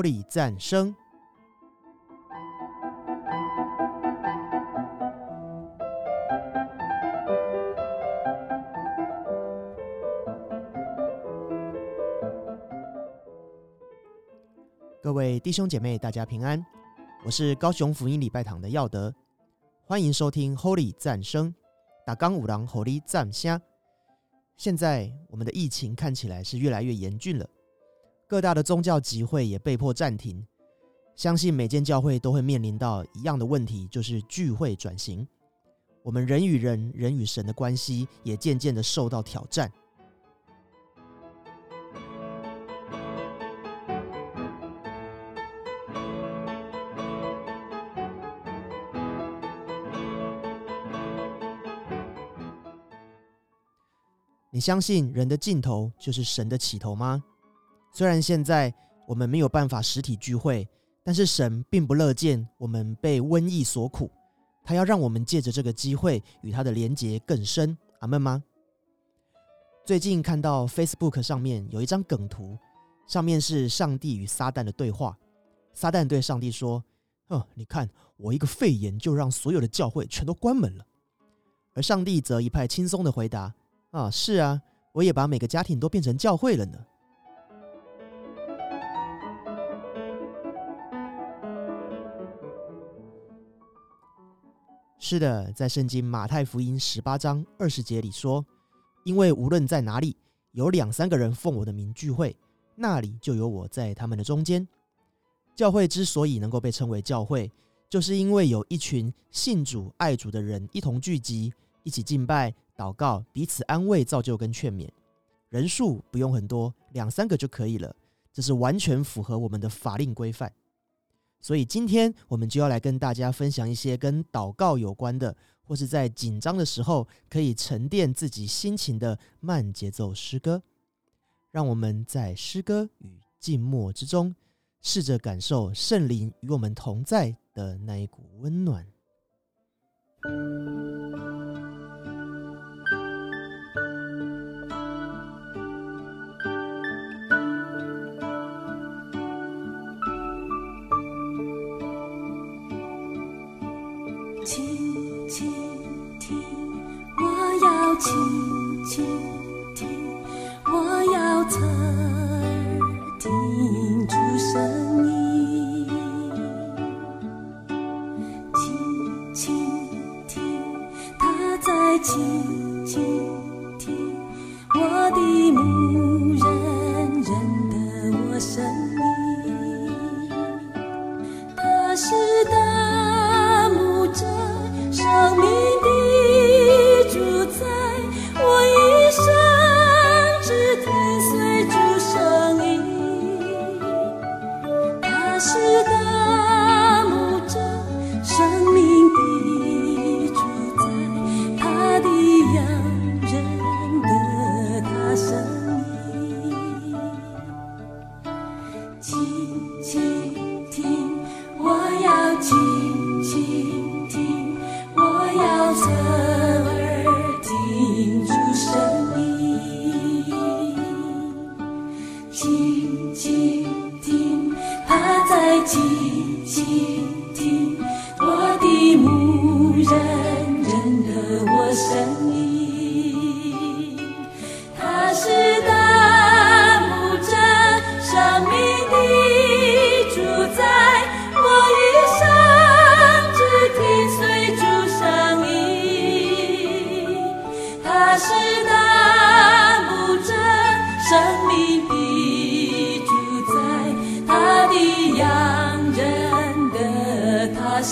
Holy 赞声。各位弟兄姐妹，大家平安，我是高雄福音礼拜堂的耀德，欢迎收听 Holy 赞声，打刚五郎 Holy 赞虾。现在我们的疫情看起来是越来越严峻了，各大的宗教集会也被迫暂停。相信每间教会都会面临到一样的问题，就是聚会转型。我们人与人、人与神的关系也渐渐的受到挑战。你相信人的尽头就是神的起头吗？虽然现在我们没有办法实体聚会，但是神并不乐见我们被瘟疫所苦，他要让我们借着这个机会与他的连结更深。阿门吗？最近看到 Facebook 上面有一张梗图，上面是上帝与撒旦的对话。撒旦对上帝说：“哦，你看我一个肺炎就让所有的教会全都关门了。”而上帝则一派轻松的回答。啊，是啊，我也把每个家庭都变成教会了呢。是的，在圣经马太福音十八章二十节里说：“因为无论在哪里有两三个人奉我的名聚会，那里就有我在他们的中间。”教会之所以能够被称为教会，就是因为有一群信主爱主的人一同聚集，一起敬拜。祷告，彼此安慰、造就跟劝勉，人数不用很多，两三个就可以了。这是完全符合我们的法令规范。所以今天我们就要来跟大家分享一些跟祷告有关的，或是在紧张的时候可以沉淀自己心情的慢节奏诗歌。让我们在诗歌与静默之中，试着感受圣灵与我们同在的那一股温暖。静静听，我要唱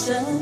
sun.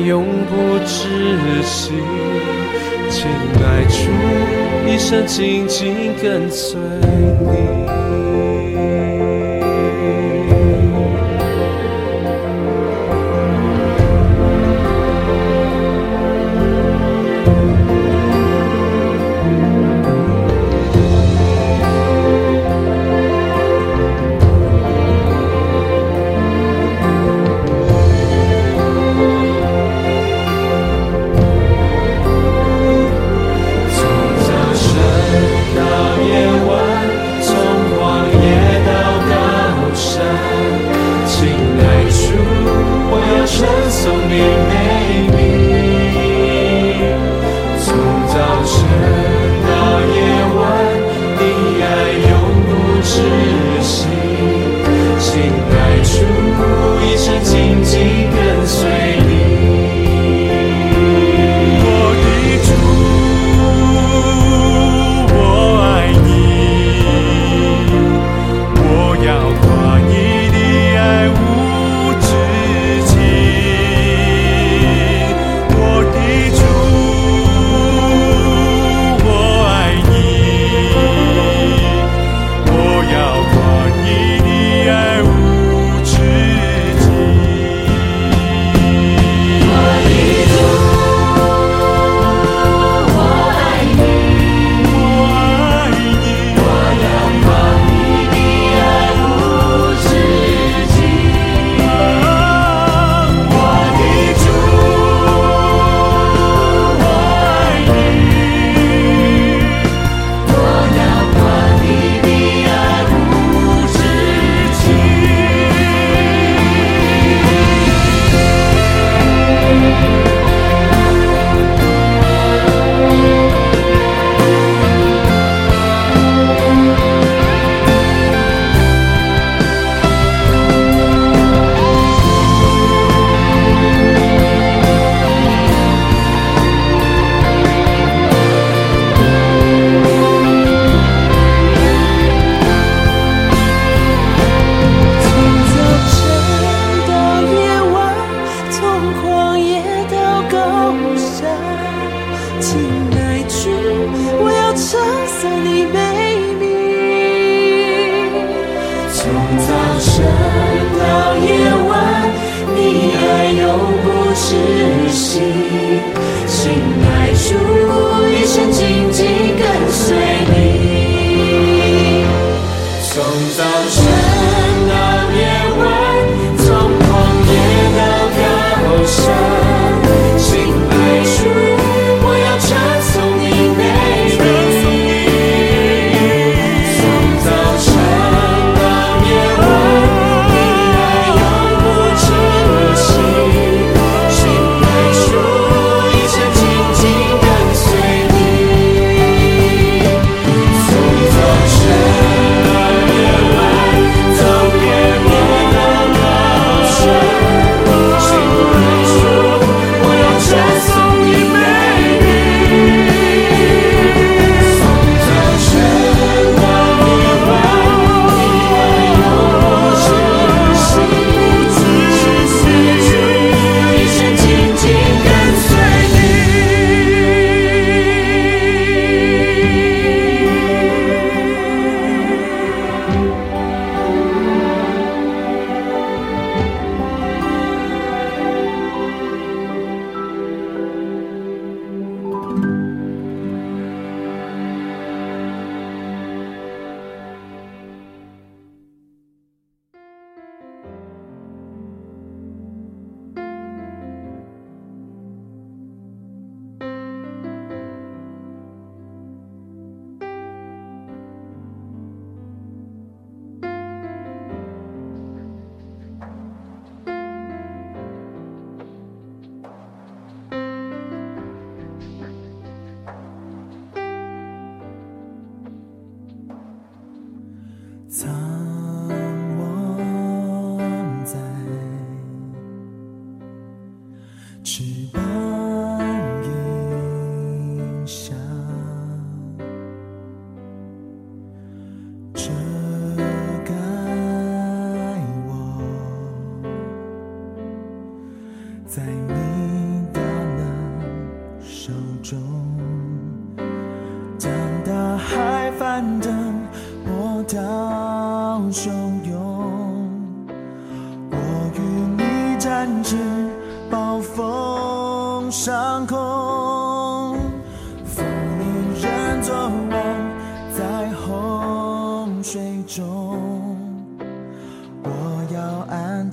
永不止息请迈出一生紧紧跟随你。我要唱死你美丽。从早晨到夜晚，你爱永不止息。心爱主，一生紧紧跟随你。从早晨。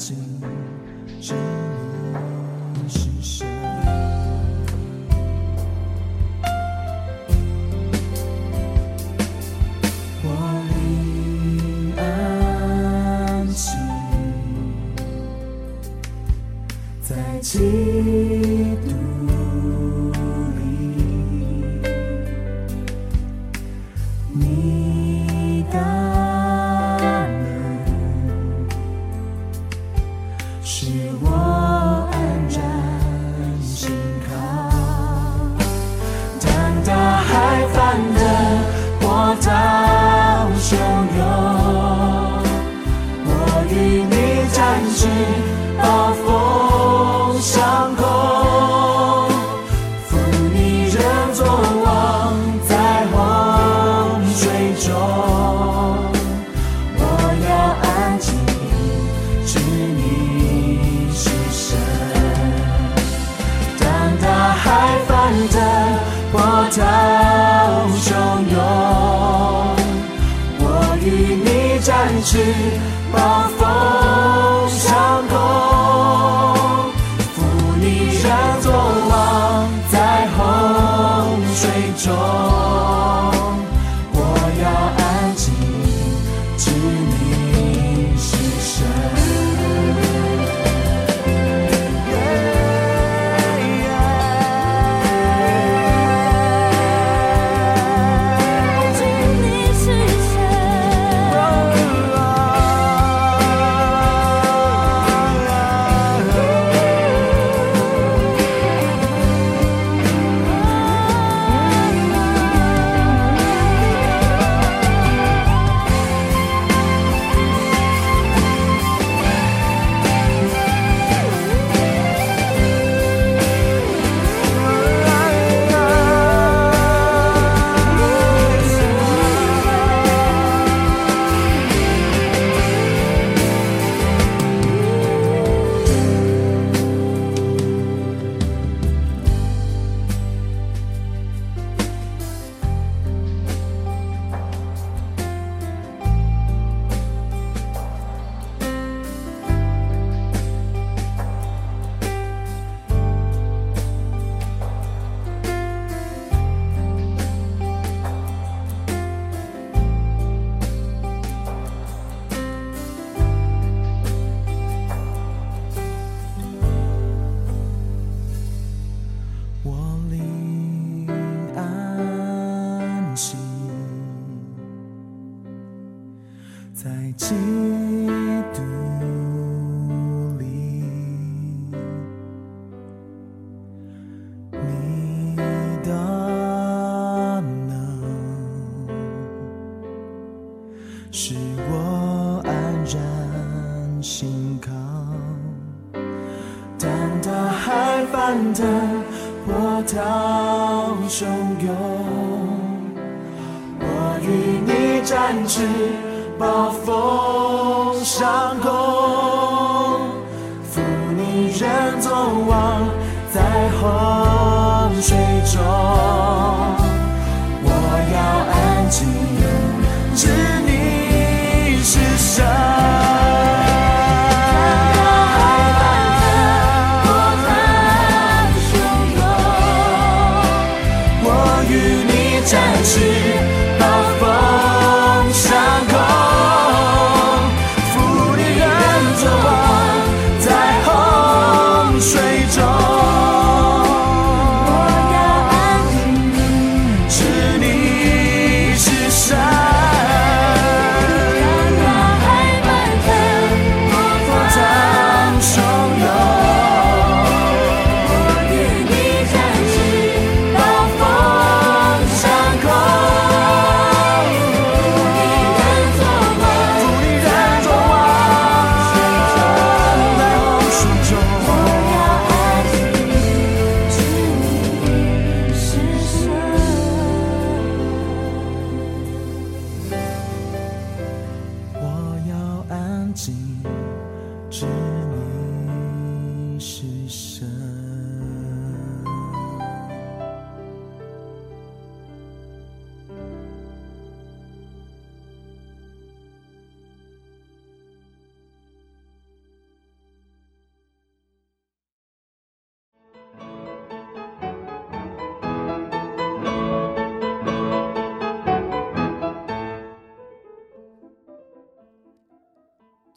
安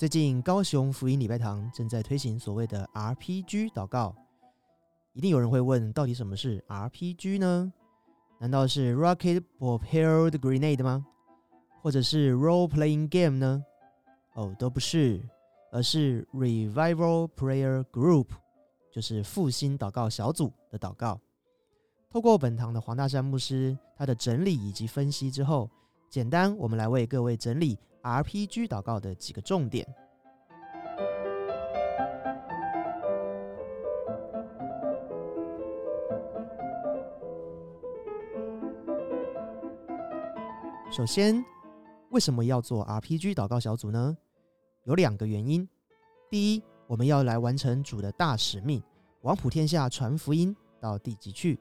最近高雄福音礼拜堂正在推行所谓的 RPG 祷告，一定有人会问，到底什么是 RPG 呢？难道是 Rocket Propelled Grenade 吗？或者是 Role Playing Game 呢？哦，都不是，而是 Revival Prayer Group，就是复兴祷告小组的祷告。透过本堂的黄大山牧师他的整理以及分析之后，简单我们来为各位整理 RPG 祷告的几个重点。首先，为什么要做 RPG 祷告小组呢？有两个原因。第一，我们要来完成主的大使命，往普天下传福音到地极去。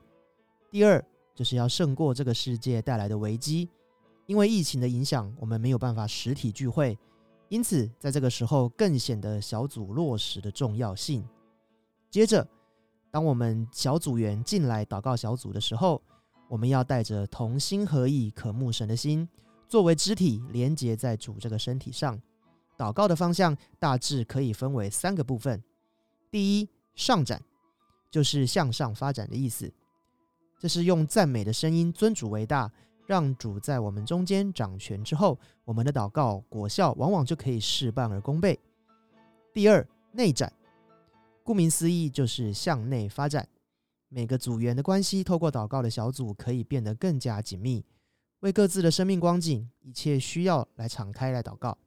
第二，就是要胜过这个世界带来的危机。因为疫情的影响，我们没有办法实体聚会，因此在这个时候更显得小组落实的重要性。接着，当我们小组员进来祷告小组的时候，我们要带着同心合意、渴慕神的心，作为肢体连接在主这个身体上。祷告的方向大致可以分为三个部分：第一，上展，就是向上发展的意思，这是用赞美的声音尊主为大。让主在我们中间掌权之后，我们的祷告果效往往就可以事半而功倍。第二，内展，顾名思义就是向内发展。每个组员的关系透过祷告的小组可以变得更加紧密，为各自的生命光景、一切需要来敞开来祷告。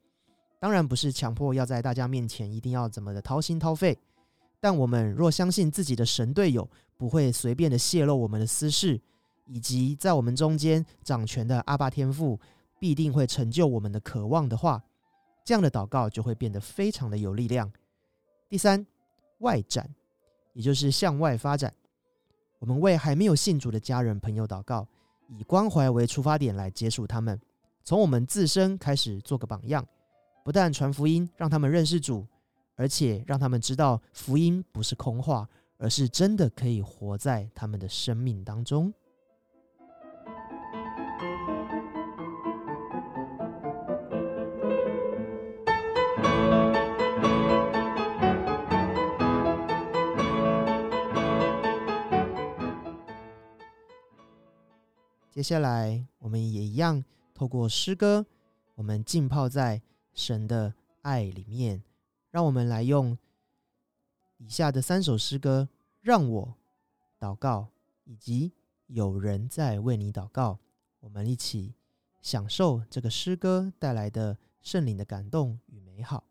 当然不是强迫要在大家面前一定要怎么的掏心掏肺，但我们若相信自己的神队友不会随便的泄露我们的私事。以及在我们中间掌权的阿爸天父必定会成就我们的渴望的话，这样的祷告就会变得非常的有力量。第三，外展，也就是向外发展。我们为还没有信主的家人朋友祷告，以关怀为出发点来接触他们，从我们自身开始做个榜样，不但传福音让他们认识主，而且让他们知道福音不是空话，而是真的可以活在他们的生命当中。接下来，我们也一样透过诗歌，我们浸泡在神的爱里面。让我们来用以下的三首诗歌，让我祷告，以及有人在为你祷告。我们一起享受这个诗歌带来的圣灵的感动与美好。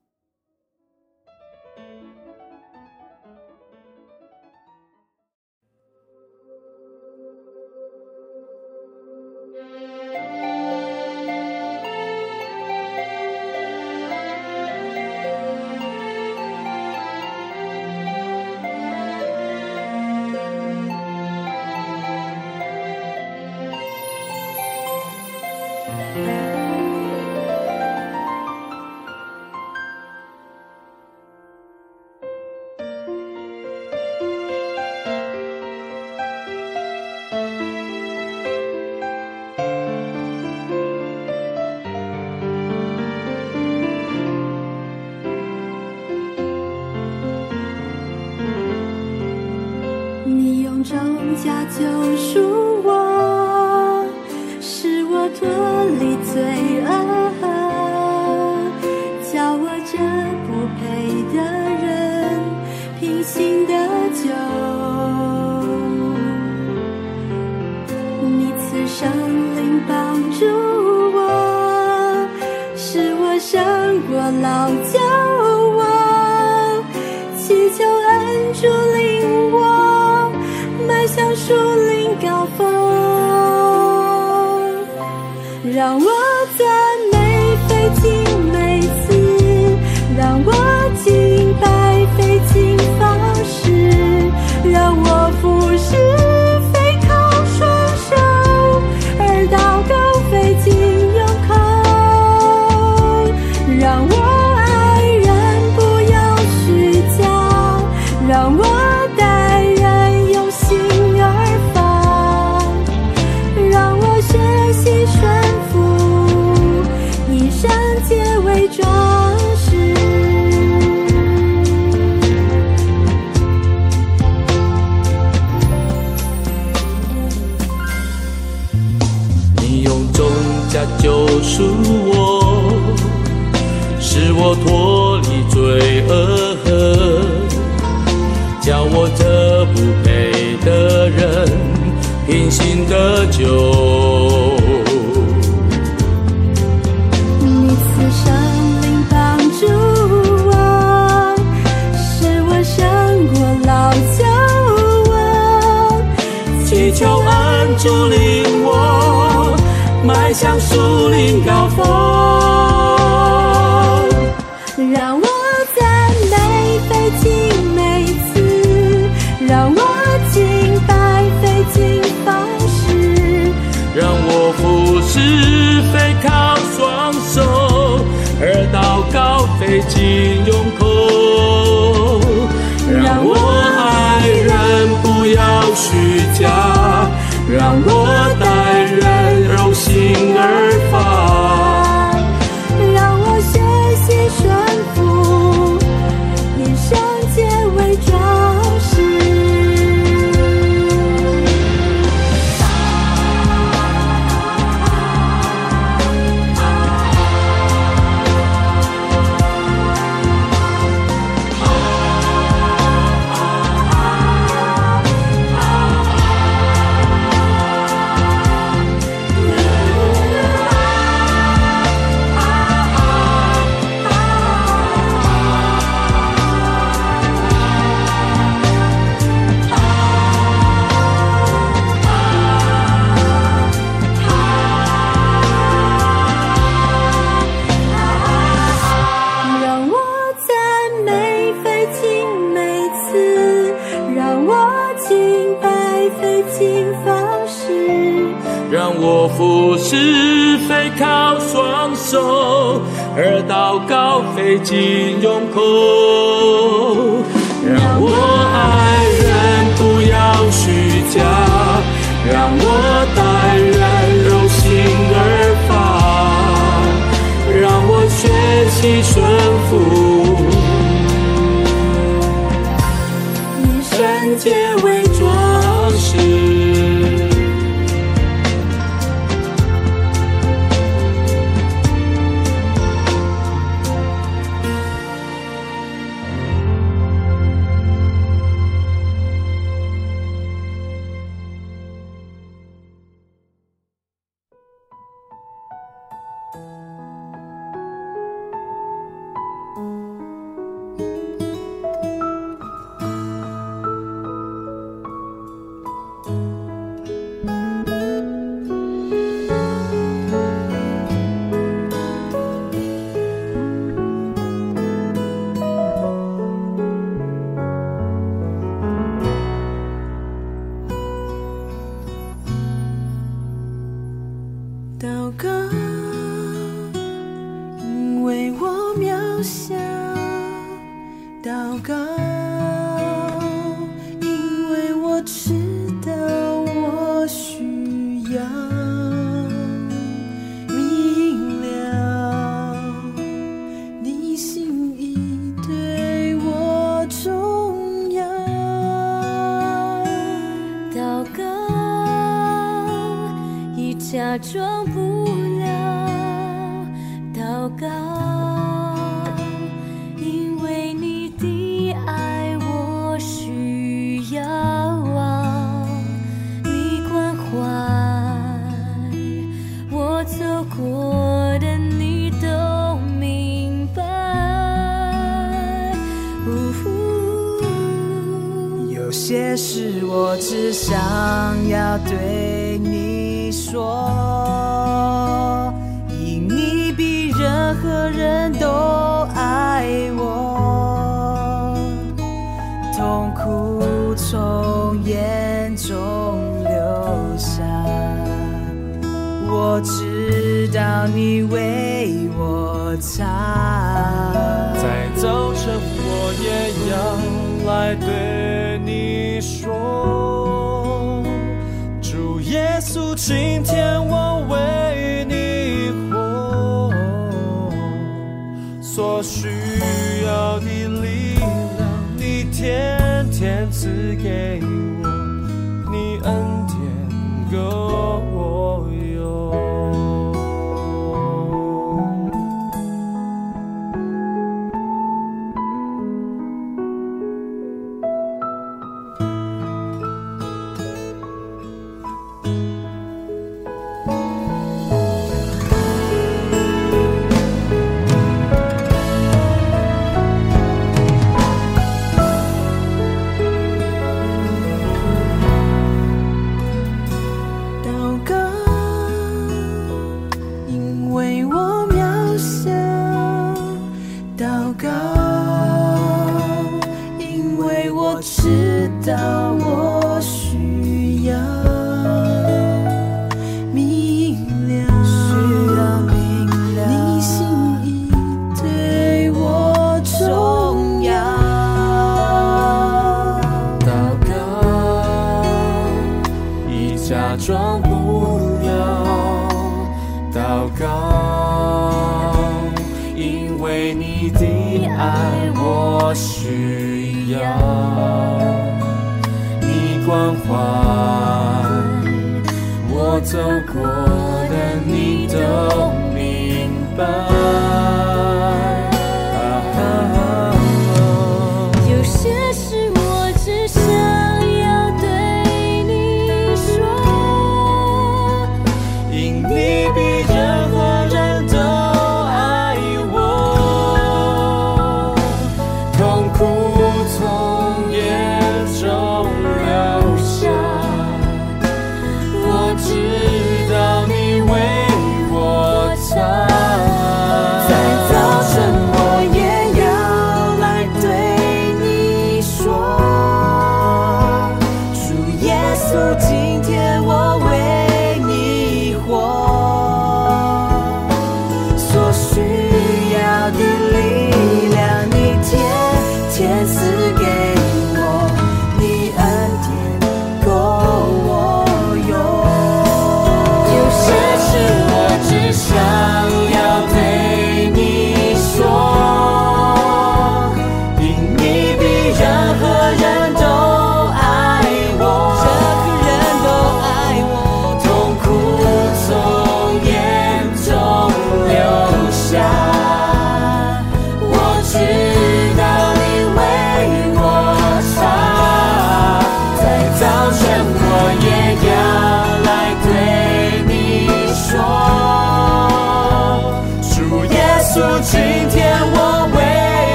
圣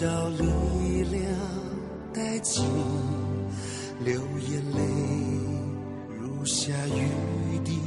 直到力量殆尽流眼泪如下雨滴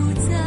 不在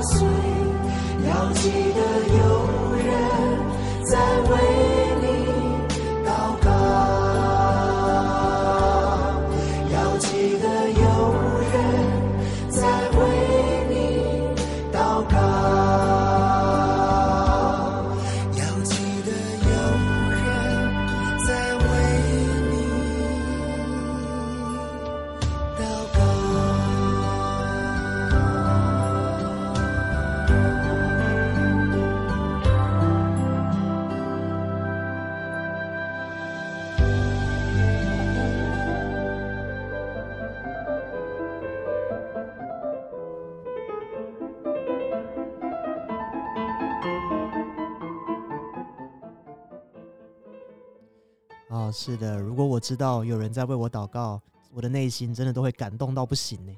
要记得有人在为是的，如果我知道有人在为我祷告，我的内心真的都会感动到不行呢。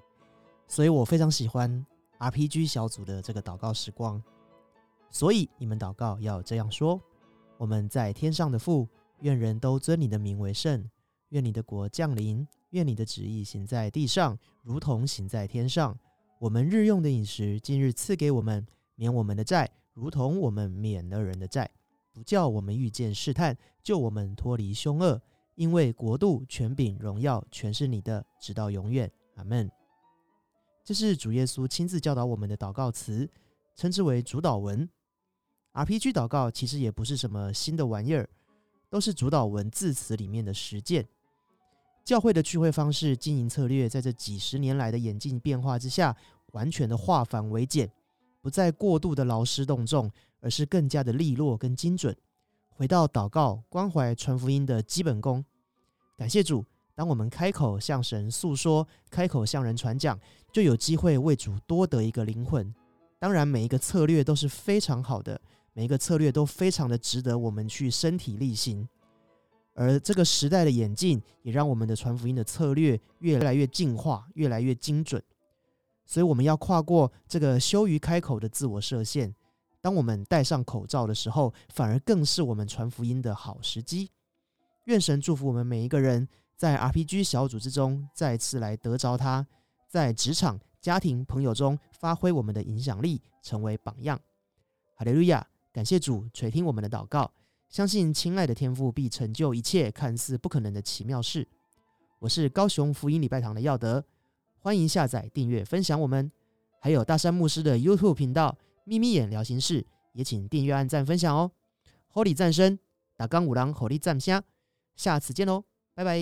所以我非常喜欢 RPG 小组的这个祷告时光。所以你们祷告要这样说：我们在天上的父，愿人都尊你的名为圣，愿你的国降临，愿你的旨意行在地上，如同行在天上。我们日用的饮食，今日赐给我们，免我们的债，如同我们免了人的债。不叫我们遇见试探，救我们脱离凶恶。因为国度、权柄、荣耀，全是你的，直到永远。阿门。这是主耶稣亲自教导我们的祷告词，称之为主导文。RPG 祷告其实也不是什么新的玩意儿，都是主导文字词里面的实践。教会的聚会方式、经营策略，在这几十年来的演进变化之下，完全的化繁为简，不再过度的劳师动众，而是更加的利落跟精准。回到祷告、关怀、传福音的基本功。感谢主，当我们开口向神诉说，开口向人传讲，就有机会为主多得一个灵魂。当然，每一个策略都是非常好的，每一个策略都非常的值得我们去身体力行。而这个时代的演进，也让我们的传福音的策略越来越进化，越来越精准。所以，我们要跨过这个羞于开口的自我设限。当我们戴上口罩的时候，反而更是我们传福音的好时机。愿神祝福我们每一个人，在 RPG 小组之中再次来得着他，在职场、家庭、朋友中发挥我们的影响力，成为榜样。哈利路亚！感谢主垂听我们的祷告，相信亲爱的天父必成就一切看似不可能的奇妙事。我是高雄福音礼拜堂的耀德，欢迎下载、订阅、分享我们，还有大山牧师的 YouTube 频道。秘密眼聊心事，也请订阅、按赞、分享哦。Holy 战声，打钢五郎 Holy 战虾，下次见喽，拜拜。